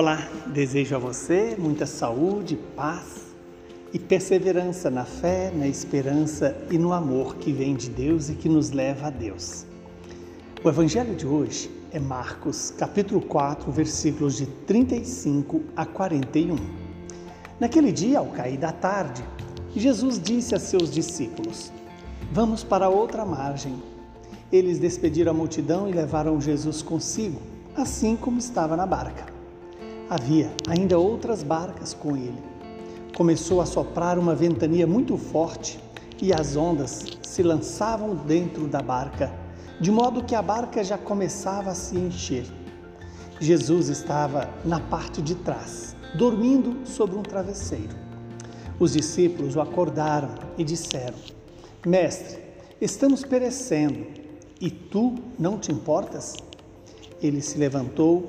Olá, desejo a você muita saúde, paz e perseverança na fé, na esperança e no amor que vem de Deus e que nos leva a Deus. O evangelho de hoje é Marcos, capítulo 4, versículos de 35 a 41. Naquele dia, ao cair da tarde, Jesus disse a seus discípulos: Vamos para outra margem. Eles despediram a multidão e levaram Jesus consigo, assim como estava na barca. Havia ainda outras barcas com ele. Começou a soprar uma ventania muito forte e as ondas se lançavam dentro da barca, de modo que a barca já começava a se encher. Jesus estava na parte de trás, dormindo sobre um travesseiro. Os discípulos o acordaram e disseram: Mestre, estamos perecendo e tu não te importas? Ele se levantou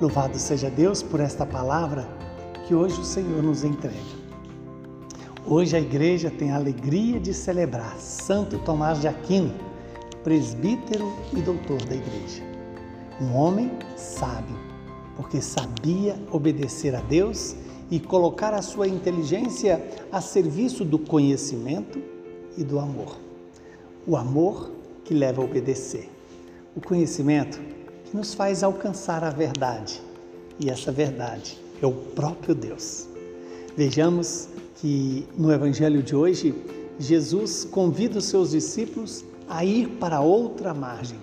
Louvado seja Deus por esta palavra que hoje o Senhor nos entrega. Hoje a igreja tem a alegria de celebrar Santo Tomás de Aquino, presbítero e doutor da igreja. Um homem sábio, porque sabia obedecer a Deus e colocar a sua inteligência a serviço do conhecimento e do amor. O amor que leva a obedecer. O conhecimento nos faz alcançar a verdade. E essa verdade é o próprio Deus. Vejamos que no evangelho de hoje, Jesus convida os seus discípulos a ir para outra margem.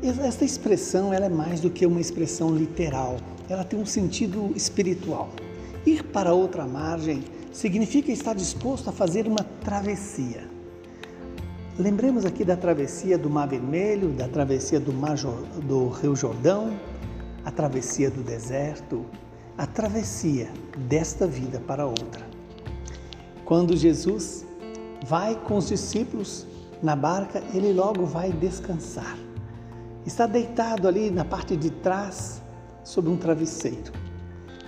Esta expressão ela é mais do que uma expressão literal, ela tem um sentido espiritual. Ir para outra margem significa estar disposto a fazer uma travessia. Lembremos aqui da travessia do Mar Vermelho, da travessia do, Mar, do Rio Jordão, a travessia do deserto, a travessia desta vida para outra. Quando Jesus vai com os discípulos na barca, ele logo vai descansar. Está deitado ali na parte de trás, sobre um travesseiro.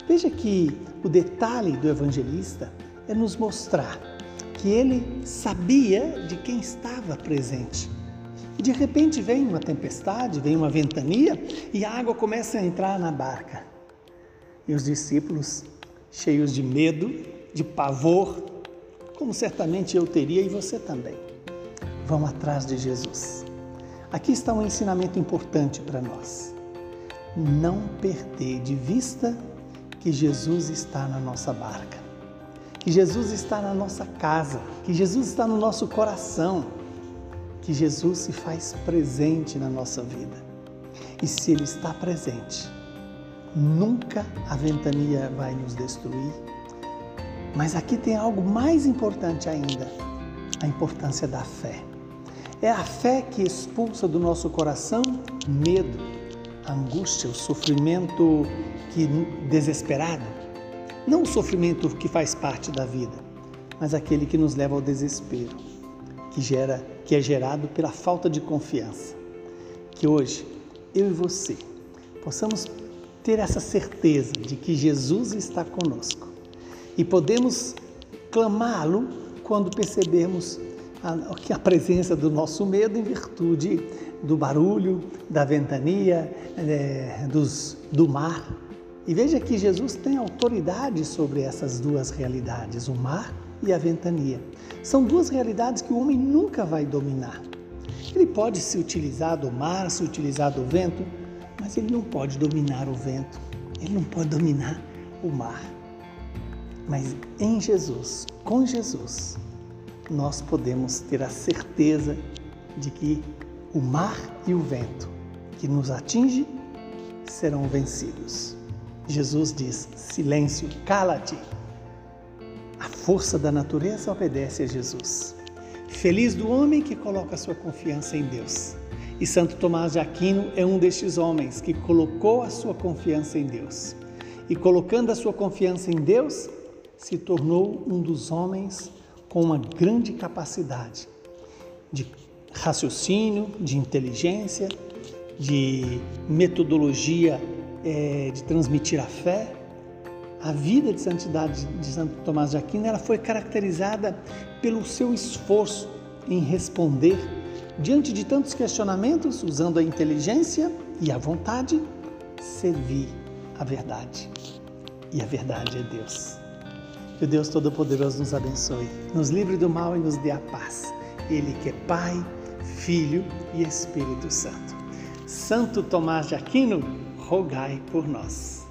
Veja que o detalhe do evangelista é nos mostrar que ele sabia de quem estava presente. De repente vem uma tempestade, vem uma ventania e a água começa a entrar na barca. E os discípulos, cheios de medo, de pavor, como certamente eu teria e você também, vão atrás de Jesus. Aqui está um ensinamento importante para nós. Não perder de vista que Jesus está na nossa barca que Jesus está na nossa casa, que Jesus está no nosso coração, que Jesus se faz presente na nossa vida. E se Ele está presente, nunca a ventania vai nos destruir. Mas aqui tem algo mais importante ainda: a importância da fé. É a fé que expulsa do nosso coração medo, angústia, o sofrimento que desesperado não o sofrimento que faz parte da vida, mas aquele que nos leva ao desespero, que gera, que é gerado pela falta de confiança. Que hoje eu e você possamos ter essa certeza de que Jesus está conosco e podemos clamá-lo quando percebermos a, a presença do nosso medo em virtude do barulho, da ventania, é, dos, do mar, e veja que Jesus tem autoridade sobre essas duas realidades, o mar e a ventania. São duas realidades que o homem nunca vai dominar. Ele pode se utilizar do mar, se utilizar do vento, mas ele não pode dominar o vento, ele não pode dominar o mar. Mas em Jesus, com Jesus, nós podemos ter a certeza de que o mar e o vento que nos atinge serão vencidos. Jesus diz: silêncio, cala-te. A força da natureza obedece a Jesus. Feliz do homem que coloca sua confiança em Deus. E Santo Tomás de Aquino é um destes homens que colocou a sua confiança em Deus. e colocando a sua confiança em Deus, se tornou um dos homens com uma grande capacidade de raciocínio, de inteligência, de metodologia é, de transmitir a fé. A vida de santidade de Santo Tomás de Aquino ela foi caracterizada pelo seu esforço em responder diante de tantos questionamentos, usando a inteligência e a vontade, servir a verdade. E a verdade é Deus. Que o Deus Todo-Poderoso nos abençoe, nos livre do mal e nos dê a paz. Ele que é Pai, Filho e Espírito Santo. Santo Tomás de Aquino, rogai por nós.